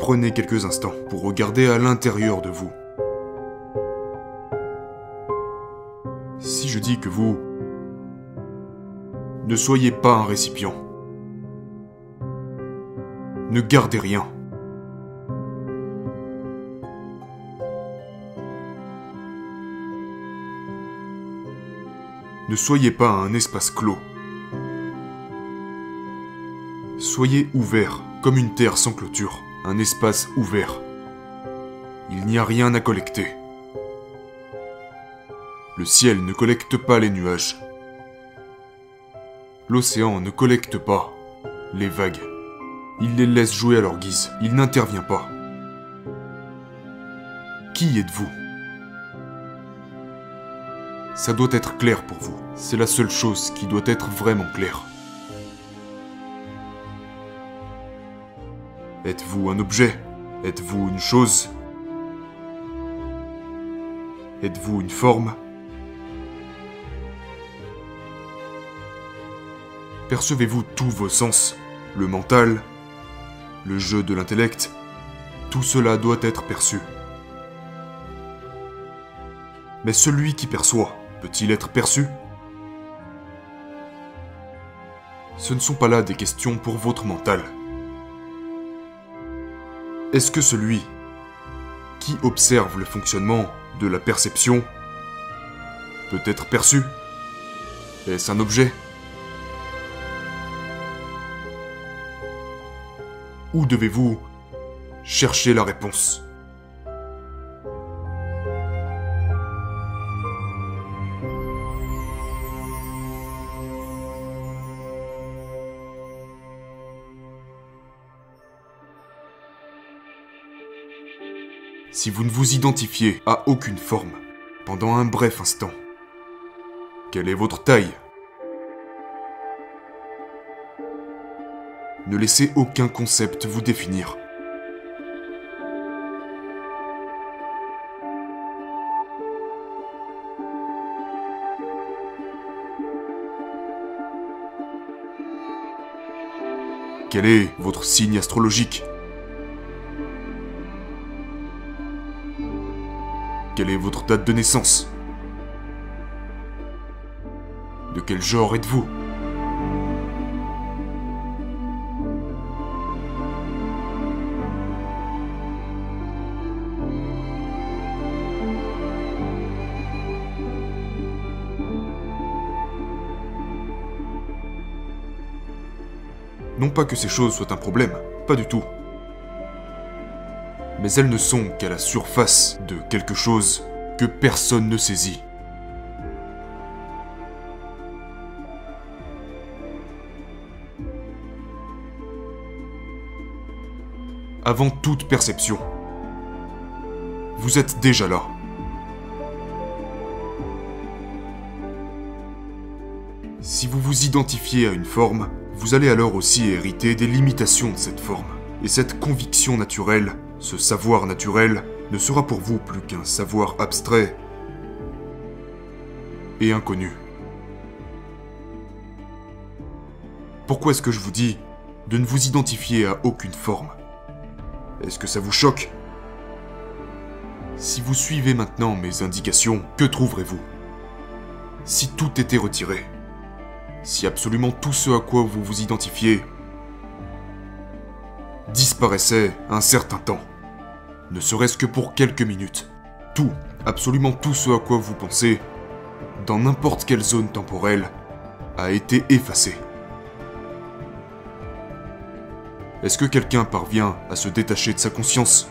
Prenez quelques instants pour regarder à l'intérieur de vous. Si je dis que vous ne soyez pas un récipient, ne gardez rien. Ne soyez pas un espace clos. Soyez ouvert, comme une terre sans clôture, un espace ouvert. Il n'y a rien à collecter. Le ciel ne collecte pas les nuages. L'océan ne collecte pas les vagues. Il les laisse jouer à leur guise. Il n'intervient pas. Qui êtes-vous? Ça doit être clair pour vous. C'est la seule chose qui doit être vraiment claire. Êtes-vous un objet? Êtes-vous une chose? Êtes-vous une forme? Percevez-vous tous vos sens Le mental Le jeu de l'intellect? Tout cela doit être perçu. Mais celui qui perçoit, peut-il être perçu? Ce ne sont pas là des questions pour votre mental. Est-ce que celui qui observe le fonctionnement de la perception peut être perçu? Est-ce un objet? Où devez-vous chercher la réponse? Si vous ne vous identifiez à aucune forme pendant un bref instant, quelle est votre taille? Ne laissez aucun concept vous définir. Quel est votre signe astrologique? Quelle est votre date de naissance? De quel genre êtes-vous? Non pas que ces choses soient un problème, pas du tout. Mais elles ne sont qu'à la surface de quelque chose que personne ne saisit. Avant toute perception, vous êtes déjà là. Si vous vous identifiez à une forme, vous allez alors aussi hériter des limitations de cette forme. Et cette conviction naturelle, ce savoir naturel, ne sera pour vous plus qu'un savoir abstrait et inconnu. Pourquoi est-ce que je vous dis de ne vous identifier à aucune forme? Est-ce que ça vous choque? Si vous suivez maintenant mes indications, que trouverez-vous? Si tout était retiré, si absolument tout ce à quoi vous vous identifiez disparaissait un certain temps, ne serait-ce que pour quelques minutes. Tout, absolument tout ce à quoi vous pensez, dans n'importe quelle zone temporelle, a été effacé. Est-ce que quelqu'un parvient à se détacher de sa conscience?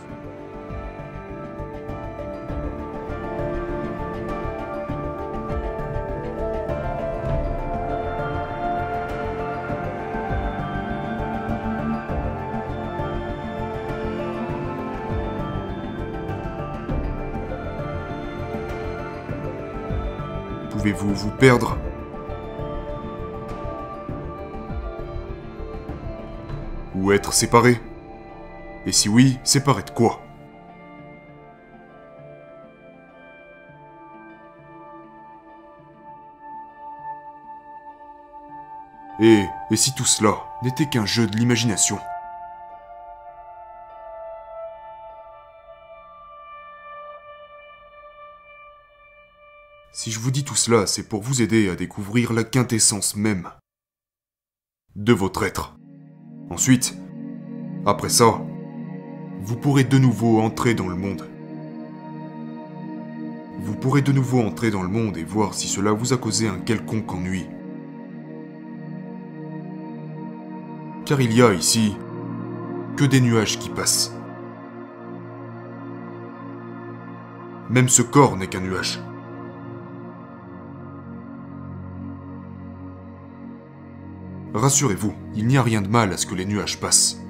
Vous perdre. Ou être séparé. Et si oui, séparé de quoi? Et, et si tout cela n'était qu'un jeu de l'imagination? Si je vous dis tout cela, c'est pour vous aider à découvrir la quintessence même de votre être. Ensuite, après ça, vous pourrez de nouveau entrer dans le monde. Vous pourrez de nouveau entrer dans le monde et voir si cela vous a causé un quelconque ennui. Car il y a ici que des nuages qui passent. Même ce corps n'est qu'un nuage. Rassurez-vous, il n'y a rien de mal à ce que les nuages passent.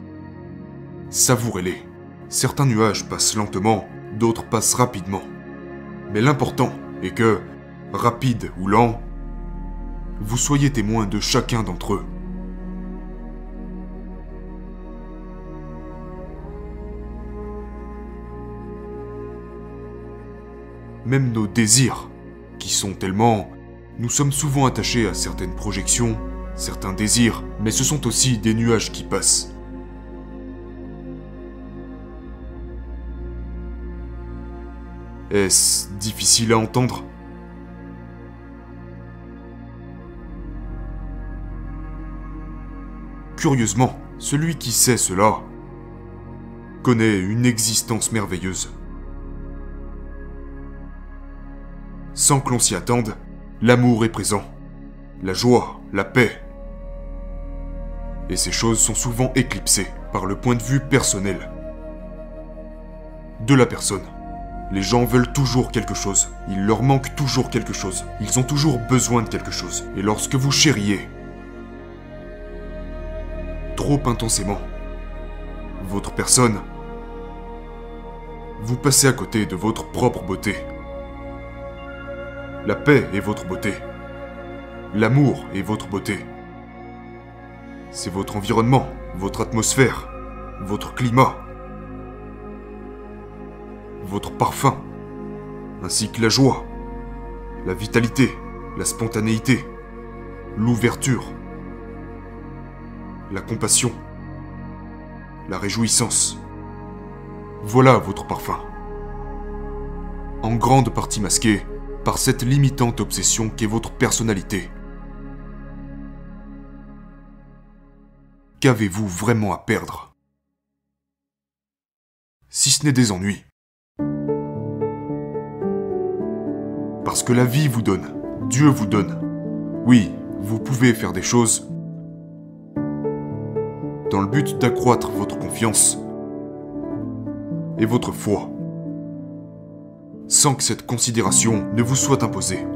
Savourez-les. Certains nuages passent lentement, d'autres passent rapidement. Mais l'important est que, rapide ou lent, vous soyez témoin de chacun d'entre eux. Même nos désirs, qui sont tellement... Nous sommes souvent attachés à certaines projections, certains désirs, mais ce sont aussi des nuages qui passent. Est-ce difficile à entendre? Curieusement, celui qui sait cela connaît une existence merveilleuse. Sans que l'on s'y attende, l'amour est présent, la joie, la paix. Et ces choses sont souvent éclipsées par le point de vue personnel de la personne. Les gens veulent toujours quelque chose. Il leur manque toujours quelque chose. Ils ont toujours besoin de quelque chose. Et lorsque vous chériez trop intensément votre personne, vous passez à côté de votre propre beauté. La paix est votre beauté. L'amour est votre beauté. C'est votre environnement, votre atmosphère, votre climat, votre parfum, ainsi que la joie, la vitalité, la spontanéité, l'ouverture, la compassion, la réjouissance. Voilà votre parfum. En grande partie masqué par cette limitante obsession qu'est votre personnalité. Qu'avez-vous vraiment à perdre? Si ce n'est des ennuis. Parce que la vie vous donne, Dieu vous donne. Oui, vous pouvez faire des choses dans le but d'accroître votre confiance et votre foi, sans que cette considération ne vous soit imposée.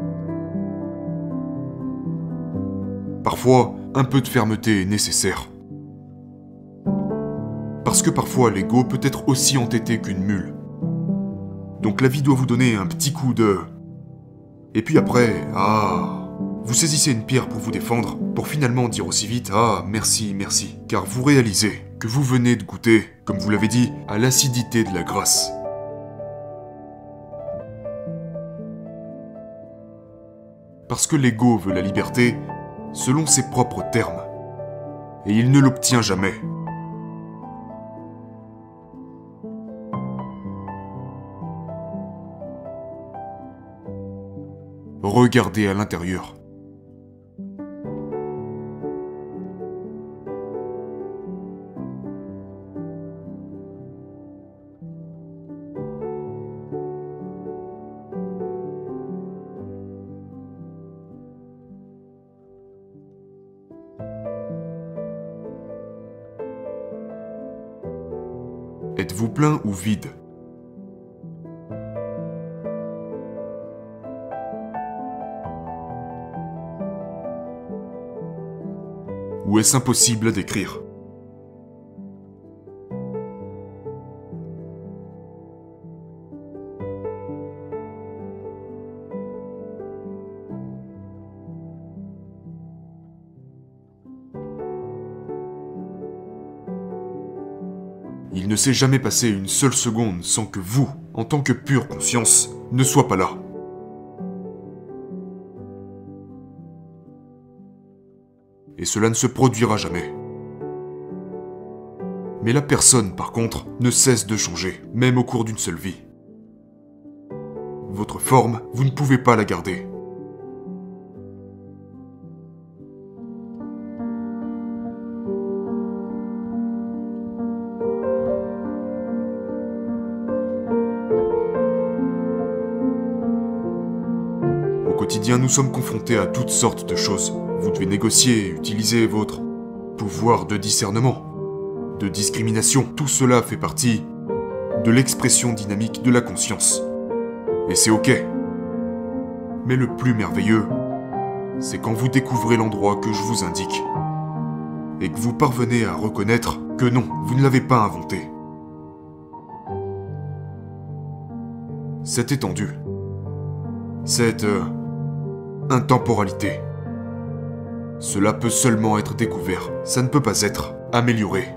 Parfois, un peu de fermeté est nécessaire. Parce que parfois l'ego peut être aussi entêté qu'une mule. Donc la vie doit vous donner un petit coup de et puis après, ah, vous saisissez une pierre pour vous défendre, pour finalement dire aussi vite Ah, merci, merci, car vous réalisez que vous venez de goûter, comme vous l'avez dit, à l'acidité de la grâce. Parce que l'ego veut la liberté selon ses propres termes, et il ne l'obtient jamais. Regardez à l'intérieur. Êtes-vous plein ou vide? Ou est-ce impossible à décrire Il ne s'est jamais passé une seule seconde sans que vous, en tant que pure conscience, ne sois pas là. Et cela ne se produira jamais. Mais la personne, par contre, ne cesse de changer, même au cours d'une seule vie. votre forme, vous ne pouvez pas la garder. Au quotidien, nous sommes confrontés à toutes sortes de choses. Vous devez négocier, utiliser votre pouvoir de discernement, de discrimination. Tout cela fait partie de l'expression dynamique de la conscience. Et c'est ok. Mais le plus merveilleux, c'est quand vous découvrez l'endroit que je vous indique. Et que vous parvenez à reconnaître que non, vous ne l'avez pas inventé. Cette étendue. Cette... euh, intemporalité. Cela peut seulement être découvert, ça ne peut pas être amélioré.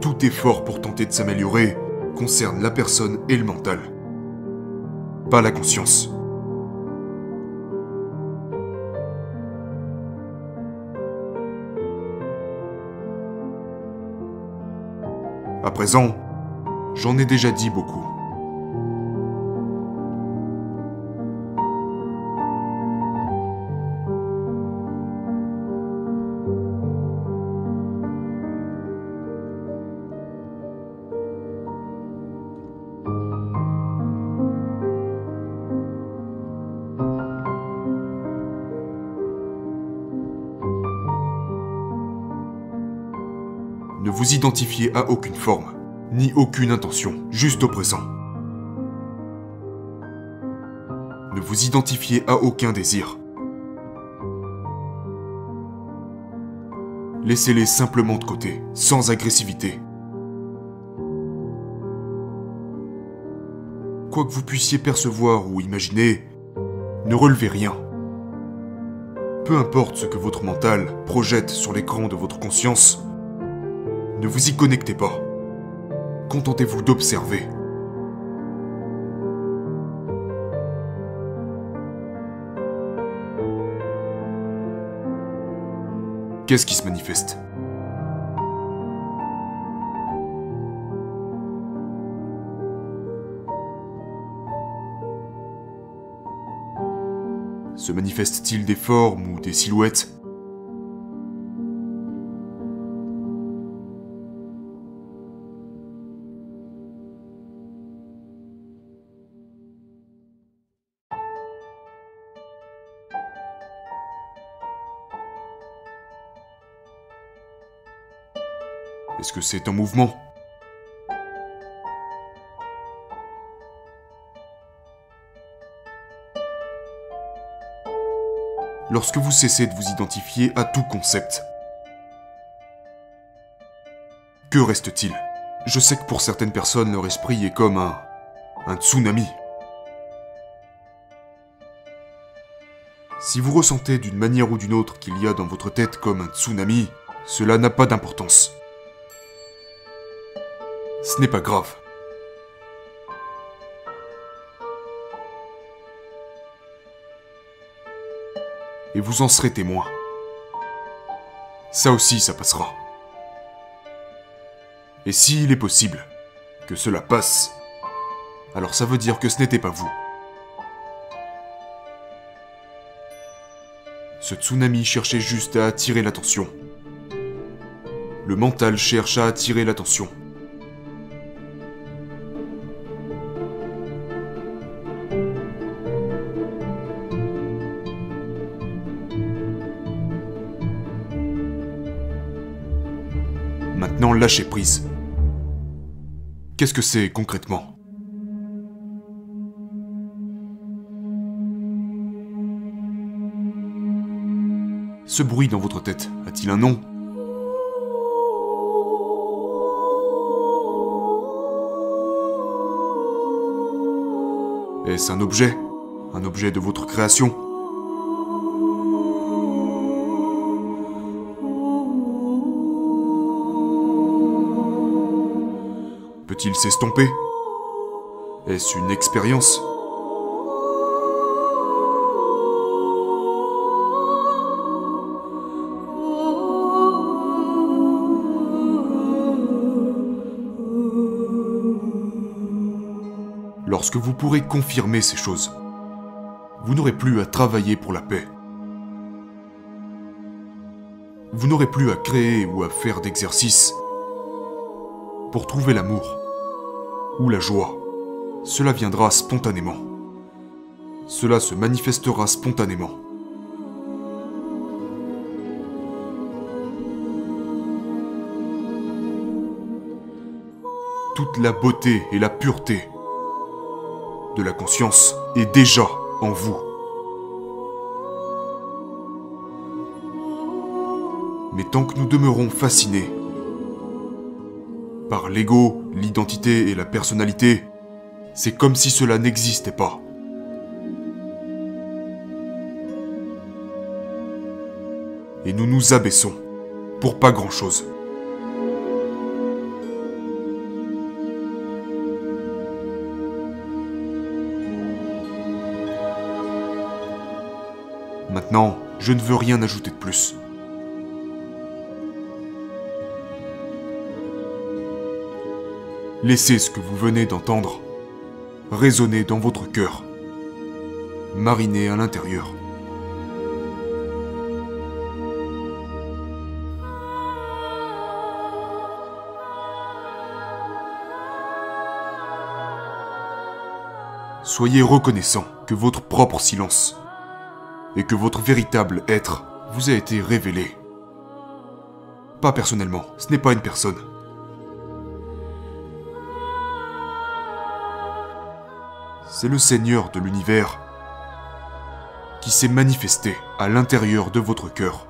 Tout effort pour tenter de s'améliorer concerne la personne et le mental, pas la conscience. À présent, j'en ai déjà dit beaucoup. Vous identifiez à aucune forme, ni aucune intention, juste au présent. Ne vous identifiez à aucun désir. Laissez-les simplement de côté, sans agressivité. Quoi que vous puissiez percevoir ou imaginer, ne relevez rien. Peu importe ce que votre mental projette sur l'écran de votre conscience, ne vous y connectez pas. Contentez-vous d'observer. Qu'est-ce qui se manifeste? Se manifeste-t-il des formes ou des silhouettes? Est-ce que c'est un mouvement Lorsque vous cessez de vous identifier à tout concept, que reste-t-il? Je sais que pour certaines personnes, leur esprit est comme un... un tsunami. Si vous ressentez d'une manière ou d'une autre qu'il y a dans votre tête comme un tsunami, cela n'a pas d'importance. Ce n'est pas grave. Et vous en serez témoin. Ça aussi, ça passera. Et s'il est possible que cela passe, alors ça veut dire que ce n'était pas vous. Ce tsunami cherchait juste à attirer l'attention. Le mental cherche à attirer l'attention. Maintenant, lâchez prise. Qu'est-ce que c'est concrètement? Ce bruit dans votre tête a-t-il un nom? Est-ce un objet? Un objet de votre création? Peut-il s'estomper? Est-ce une expérience? Lorsque vous pourrez confirmer ces choses. Vous n'aurez plus à travailler pour la paix. Vous n'aurez plus à créer ou à faire d'exercice pour trouver l'amour ou la joie. Cela viendra spontanément. Cela se manifestera spontanément. Toute la beauté et la pureté de la conscience est déjà en vous. Mais tant que nous demeurons fascinés par l'ego, l'identité et la personnalité, c'est comme si cela n'existait pas. Et nous nous abaissons pour pas grand-chose. Maintenant, je ne veux rien ajouter de plus. Laissez ce que vous venez d'entendre résonner dans votre cœur, mariner à l'intérieur. Soyez reconnaissant que votre propre silence et que votre véritable être vous a été révélé. Pas personnellement, ce n'est pas une personne. C'est le Seigneur de l'univers qui s'est manifesté à l'intérieur de votre cœur.